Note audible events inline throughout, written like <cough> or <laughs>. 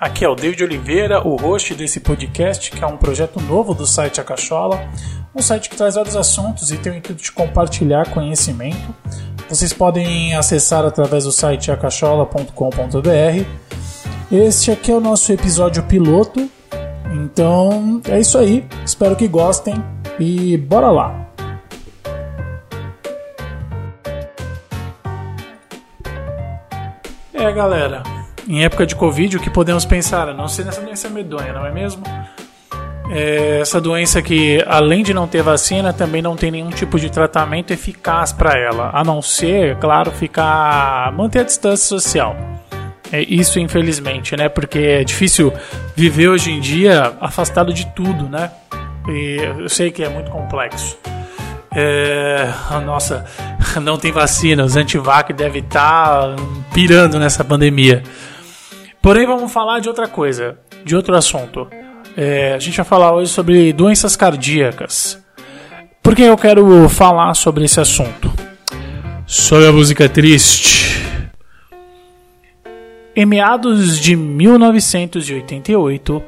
Aqui é o David Oliveira, o host desse podcast, que é um projeto novo do site A Cachola, um site que traz vários assuntos e tem o intuito de compartilhar conhecimento. Vocês podem acessar através do site acachola.com.br. Este aqui é o nosso episódio piloto, então é isso aí. Espero que gostem e bora lá! É, galera, em época de Covid, o que podemos pensar? A não ser nessa doença medonha, não é mesmo? É essa doença que, além de não ter vacina, também não tem nenhum tipo de tratamento eficaz para ela, a não ser, claro, ficar manter a distância social. É isso, infelizmente, né? Porque é difícil viver hoje em dia afastado de tudo, né? E eu sei que é muito complexo. É, nossa, <laughs> não tem vacina, os antivac devem estar tá pirando nessa pandemia. Porém, vamos falar de outra coisa, de outro assunto. É, a gente vai falar hoje sobre doenças cardíacas. Por que eu quero falar sobre esse assunto? Sobre a música triste. Em meados de 1988,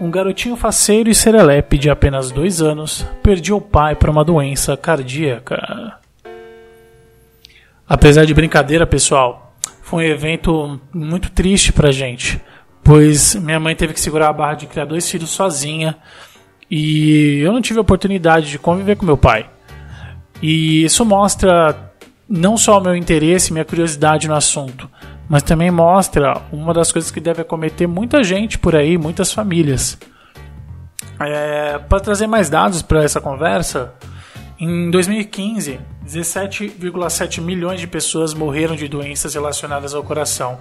um garotinho faceiro e serelepe de apenas dois anos perdia o pai para uma doença cardíaca. Apesar de brincadeira, pessoal, foi um evento muito triste pra gente, pois minha mãe teve que segurar a barra de criar dois filhos sozinha e eu não tive a oportunidade de conviver com meu pai. E isso mostra não só o meu interesse, minha curiosidade no assunto, mas também mostra uma das coisas que deve acometer muita gente por aí, muitas famílias. É, para trazer mais dados para essa conversa, em 2015, 17,7 milhões de pessoas morreram de doenças relacionadas ao coração.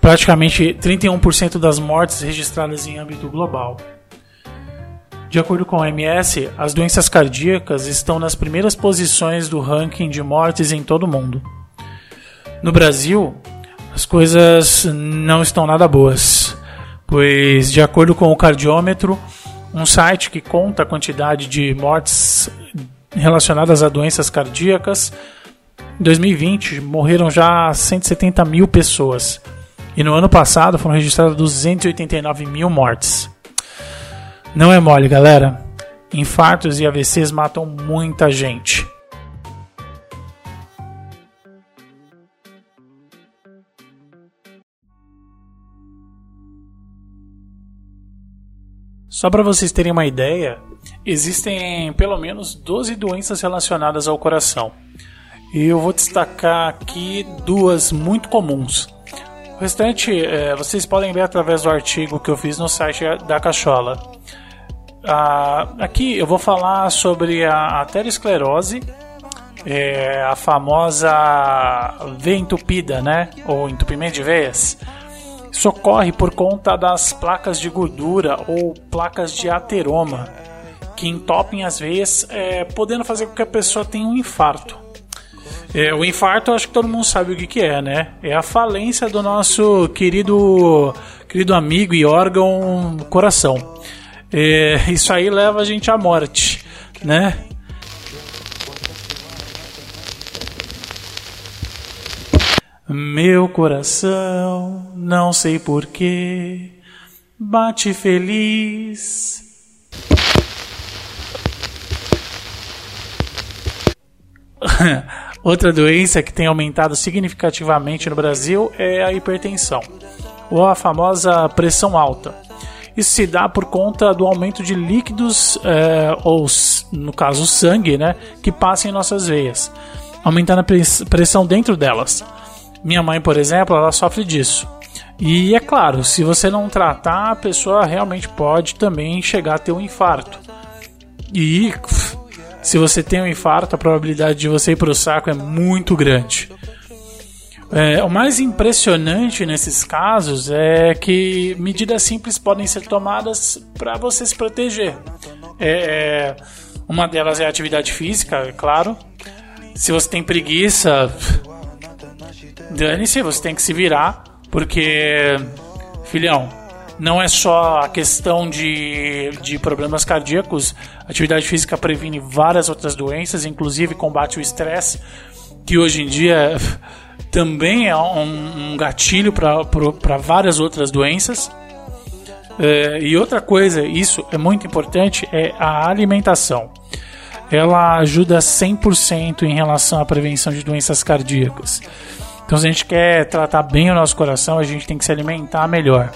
Praticamente 31% das mortes registradas em âmbito global. De acordo com a OMS, as doenças cardíacas estão nas primeiras posições do ranking de mortes em todo o mundo. No Brasil, as coisas não estão nada boas, pois, de acordo com o cardiômetro, um site que conta a quantidade de mortes relacionadas a doenças cardíacas, em 2020 morreram já 170 mil pessoas e no ano passado foram registradas 289 mil mortes. Não é mole, galera. Infartos e AVCs matam muita gente. Só para vocês terem uma ideia, existem pelo menos 12 doenças relacionadas ao coração. E eu vou destacar aqui duas muito comuns. O restante é, vocês podem ver através do artigo que eu fiz no site da Cachola. Ah, aqui eu vou falar sobre a aterosclerose, é, a famosa veia entupida, né? Ou entupimento de veias isso ocorre por conta das placas de gordura ou placas de ateroma, que entopem as veias, é, podendo fazer com que a pessoa tenha um infarto. É, o infarto, acho que todo mundo sabe o que, que é, né? É a falência do nosso querido, querido amigo e órgão coração. É, isso aí leva a gente à morte, né? Meu coração, não sei porquê, bate feliz. <laughs> Outra doença que tem aumentado significativamente no Brasil é a hipertensão, ou a famosa pressão alta. Isso se dá por conta do aumento de líquidos, é, ou no caso sangue, né, que passa em nossas veias, aumentando a pressão dentro delas. Minha mãe, por exemplo, ela sofre disso. E é claro, se você não tratar, a pessoa realmente pode também chegar a ter um infarto. E se você tem um infarto, a probabilidade de você ir para o saco é muito grande. É, o mais impressionante nesses casos é que medidas simples podem ser tomadas para você se proteger. É, uma delas é a atividade física, é claro. Se você tem preguiça, dane-se, você tem que se virar, porque, filhão, não é só a questão de, de problemas cardíacos, atividade física previne várias outras doenças, inclusive combate o estresse, que hoje em dia <laughs> também é um, um gatilho para várias outras doenças. É, e outra coisa, isso é muito importante, é a alimentação. Ela ajuda 100% em relação à prevenção de doenças cardíacas. Então, se a gente quer tratar bem o nosso coração, a gente tem que se alimentar melhor.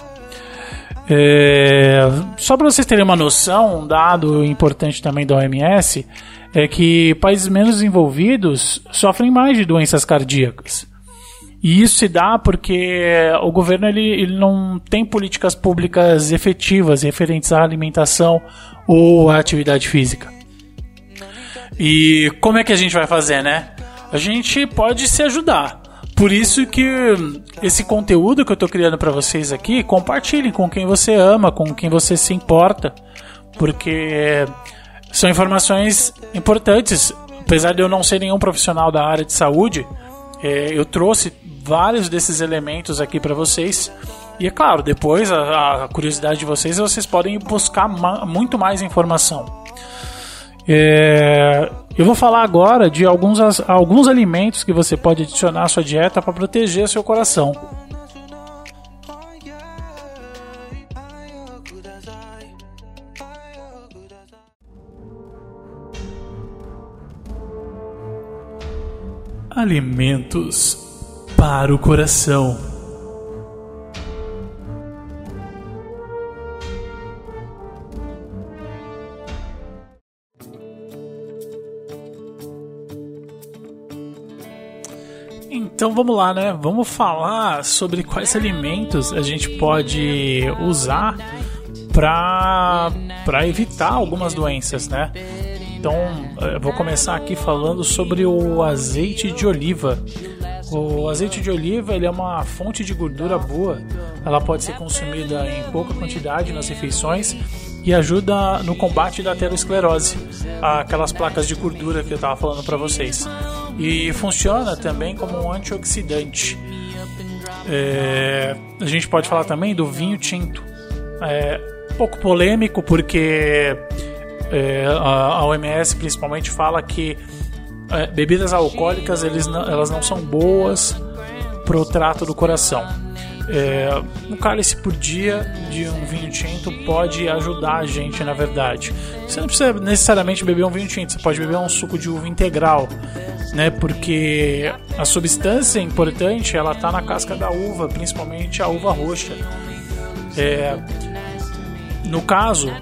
É, só para vocês terem uma noção, um dado importante também da OMS é que países menos desenvolvidos sofrem mais de doenças cardíacas. E isso se dá porque o governo ele, ele não tem políticas públicas efetivas referentes à alimentação ou à atividade física. E como é que a gente vai fazer, né? A gente pode se ajudar. Por isso que esse conteúdo que eu estou criando para vocês aqui, compartilhem com quem você ama, com quem você se importa, porque são informações importantes. Apesar de eu não ser nenhum profissional da área de saúde, é, eu trouxe vários desses elementos aqui para vocês. E é claro, depois a, a, curiosidade de vocês, vocês podem buscar ma muito mais informação. É, eu vou falar agora de alguns, alguns alimentos que você pode adicionar à sua dieta para proteger seu coração. Alimentos para o coração. Então vamos lá, né? Vamos falar sobre quais alimentos a gente pode usar para evitar algumas doenças, né? Então, eu vou começar aqui falando sobre o azeite de oliva. O azeite de oliva ele é uma fonte de gordura boa. Ela pode ser consumida em pouca quantidade nas refeições e ajuda no combate da aterosclerose, aquelas placas de gordura que eu estava falando para vocês e funciona também como um antioxidante. É, a gente pode falar também do vinho tinto. É pouco polêmico porque é, a, OMS principalmente fala que é, bebidas alcoólicas eles não, elas não são boas para o trato do coração. É, um cálice por dia de um vinho tinto pode ajudar a gente, na verdade. Você não precisa necessariamente beber um vinho tinto, você pode beber um suco de uva integral, né? Porque a substância importante ela está na casca da uva, principalmente a uva roxa. É, no caso,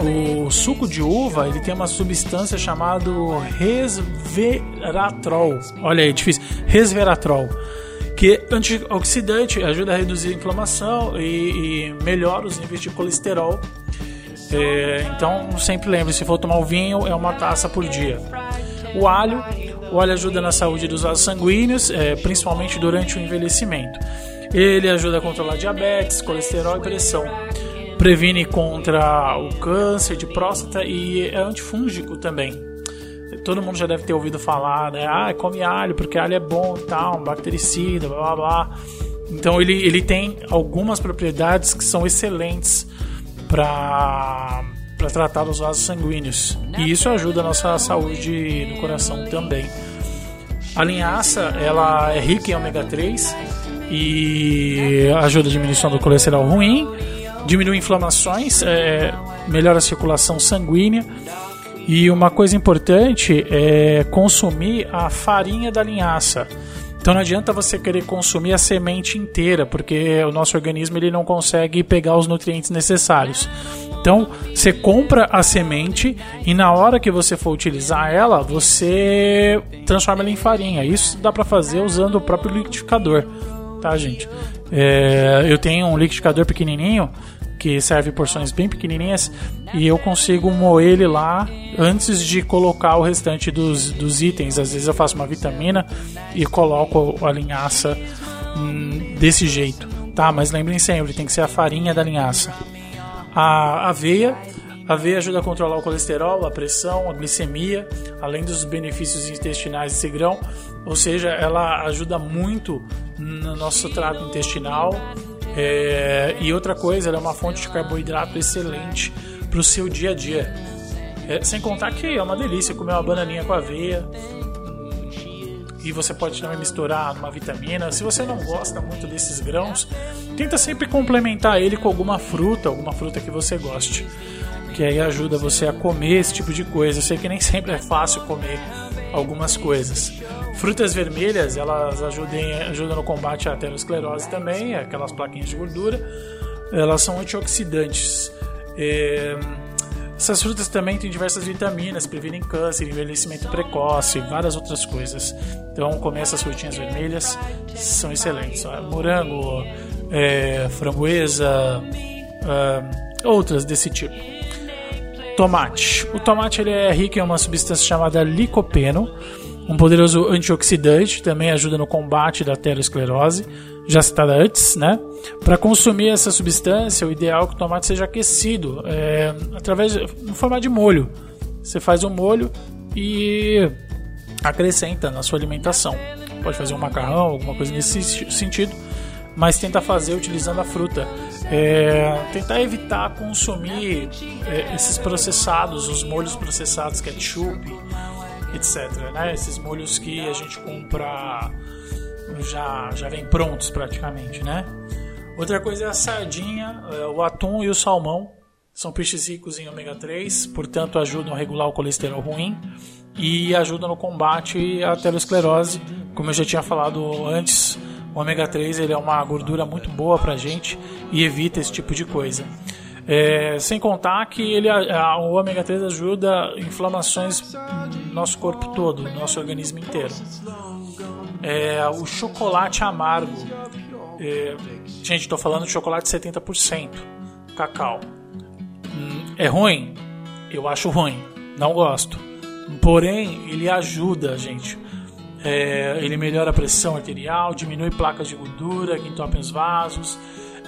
o suco de uva ele tem uma substância chamada resveratrol. Olha aí, difícil. Resveratrol que antioxidante ajuda a reduzir a inflamação e, e melhora os níveis de colesterol. É, então, sempre lembre, se for tomar o vinho, é uma taça por dia. O alho, o alho ajuda na saúde dos vasos sanguíneos, é, principalmente durante o envelhecimento. Ele ajuda a controlar diabetes, colesterol e pressão. Previne contra o câncer de próstata e é antifúngico também todo mundo já deve ter ouvido falar, né? Ah, come alho porque alho é bom e tal, bactericida, blá blá blá. Então ele, ele tem algumas propriedades que são excelentes para para tratar os vasos sanguíneos. E isso ajuda a nossa saúde do coração também. A linhaça, ela é rica em ômega 3 e ajuda a diminuição do colesterol ruim, diminui inflamações, é, melhora a circulação sanguínea e uma coisa importante é consumir a farinha da linhaça. Então não adianta você querer consumir a semente inteira, porque o nosso organismo ele não consegue pegar os nutrientes necessários. Então você compra a semente e na hora que você for utilizar ela, você transforma ela em farinha. Isso dá para fazer usando o próprio liquidificador, tá, gente? É, eu tenho um liquidificador pequenininho que serve porções bem pequenininhas e eu consigo moer ele lá antes de colocar o restante dos, dos itens. Às vezes eu faço uma vitamina e coloco a linhaça hum, desse jeito, tá? Mas lembrem sempre, tem que ser a farinha da linhaça. A aveia a aveia ajuda a controlar o colesterol, a pressão, a glicemia, além dos benefícios intestinais desse grão. Ou seja, ela ajuda muito no nosso trato intestinal, é, e outra coisa, ela é uma fonte de carboidrato excelente para o seu dia a dia. É, sem contar que é uma delícia comer uma bananinha com aveia. e você pode também misturar numa vitamina. Se você não gosta muito desses grãos, tenta sempre complementar ele com alguma fruta, alguma fruta que você goste. Que aí ajuda você a comer esse tipo de coisa. Eu sei que nem sempre é fácil comer algumas coisas. Frutas vermelhas, elas ajudem, ajudam no combate à aterosclerose também, aquelas plaquinhas de gordura. Elas são antioxidantes. É, essas frutas também têm diversas vitaminas, previnem câncer, envelhecimento precoce, várias outras coisas. Então, comer essas frutinhas vermelhas são excelentes. Morango, é, framboesa, é, outras desse tipo. Tomate. O tomate ele é rico em uma substância chamada licopeno, um poderoso antioxidante, também ajuda no combate da aterosclerose, já citada antes, né? Para consumir essa substância, o ideal é que o tomate seja aquecido, é, através no formato de molho. Você faz um molho e acrescenta na sua alimentação. Pode fazer um macarrão, alguma coisa nesse sentido, mas tenta fazer utilizando a fruta. É, tentar evitar consumir é, esses processados, os molhos processados, ketchup, etc. Né? Esses molhos que a gente compra já, já vem prontos praticamente, né? Outra coisa é a sardinha, é, o atum e o salmão. São peixes ricos em ômega 3, portanto ajudam a regular o colesterol ruim e ajudam no combate à aterosclerose. Como eu já tinha falado antes, o ômega 3 ele é uma gordura muito boa para a gente e evita esse tipo de coisa. É, sem contar que ele, a, o ômega 3 ajuda inflamações no nosso corpo todo, no nosso organismo inteiro. É, o chocolate amargo. É, gente, estou falando de chocolate 70%, cacau. Hum, é ruim? Eu acho ruim, não gosto. Porém, ele ajuda, gente. É, ele melhora a pressão arterial, diminui placas de gordura que entopem os vasos,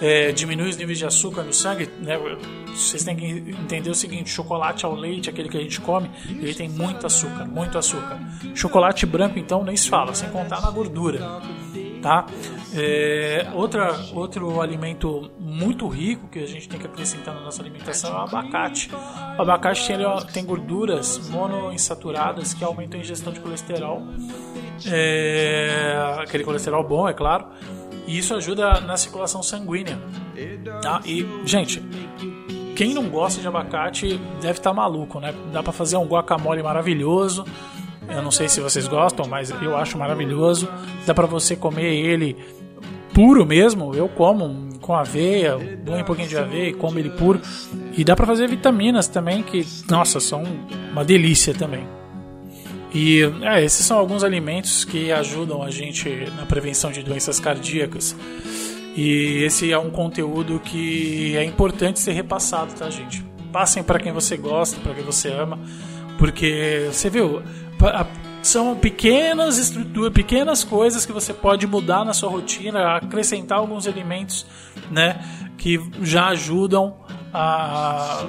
é, diminui os níveis de açúcar no sangue. Né? Vocês têm que entender o seguinte: chocolate ao leite, aquele que a gente come, ele tem muito açúcar, muito açúcar. Chocolate branco, então, nem se fala, sem contar na gordura. Tá? É, outra, outro alimento muito rico que a gente tem que acrescentar na nossa alimentação é o abacate. O abacate tem, tem gorduras monoinsaturadas que aumentam a ingestão de colesterol, é, aquele colesterol bom, é claro, e isso ajuda na circulação sanguínea. Tá? E, gente, quem não gosta de abacate deve estar tá maluco, né? Dá para fazer um guacamole maravilhoso. Eu não sei se vocês gostam, mas eu acho maravilhoso. Dá para você comer ele puro mesmo. Eu como com aveia, um pouquinho de aveia e como ele puro. E dá para fazer vitaminas também que, nossa, são uma delícia também. E é, esses são alguns alimentos que ajudam a gente na prevenção de doenças cardíacas. E esse é um conteúdo que é importante ser repassado, tá, gente? Passem para quem você gosta, para quem você ama, porque você viu, são pequenas estruturas, pequenas coisas que você pode mudar na sua rotina, acrescentar alguns elementos, né, que já ajudam a,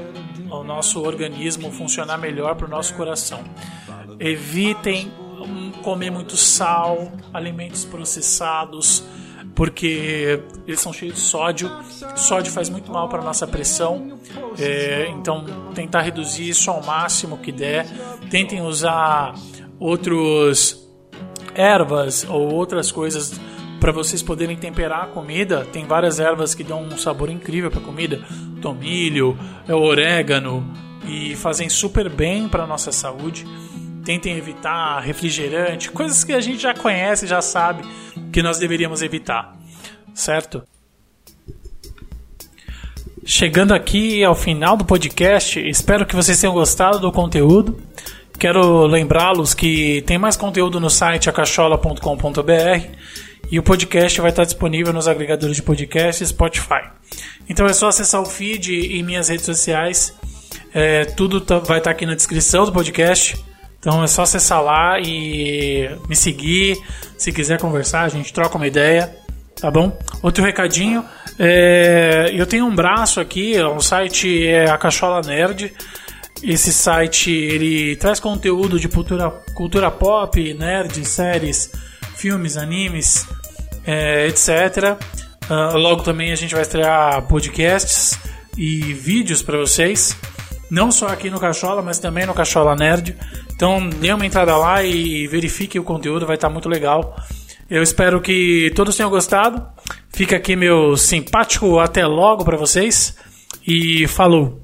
ao nosso organismo funcionar melhor para o nosso coração. Evitem comer muito sal, alimentos processados, porque eles são cheios de sódio. Sódio faz muito mal para nossa pressão, é, então tentar reduzir isso ao máximo que der. Tentem usar outros ervas ou outras coisas para vocês poderem temperar a comida. Tem várias ervas que dão um sabor incrível para a comida, tomilho, orégano e fazem super bem para nossa saúde tentem evitar refrigerante, coisas que a gente já conhece, já sabe que nós deveríamos evitar, certo? Chegando aqui ao final do podcast, espero que vocês tenham gostado do conteúdo. Quero lembrá-los que tem mais conteúdo no site acachola.com.br e o podcast vai estar disponível nos agregadores de podcast e Spotify. Então é só acessar o feed e minhas redes sociais. É, tudo tá, vai estar aqui na descrição do podcast. Então é só acessar lá e me seguir. Se quiser conversar, a gente troca uma ideia, tá bom? Outro recadinho, é, eu tenho um braço aqui, o site é a Cachola Nerd. Esse site ele traz conteúdo de cultura, cultura pop, nerd, séries, filmes, animes, é, etc. Uh, ah, logo também a gente vai estrear podcasts e vídeos para vocês, não só aqui no Cachola, mas também no Cachola Nerd. Então dê uma entrada lá e verifique o conteúdo, vai estar muito legal. Eu espero que todos tenham gostado. Fica aqui meu simpático até logo para vocês e falou.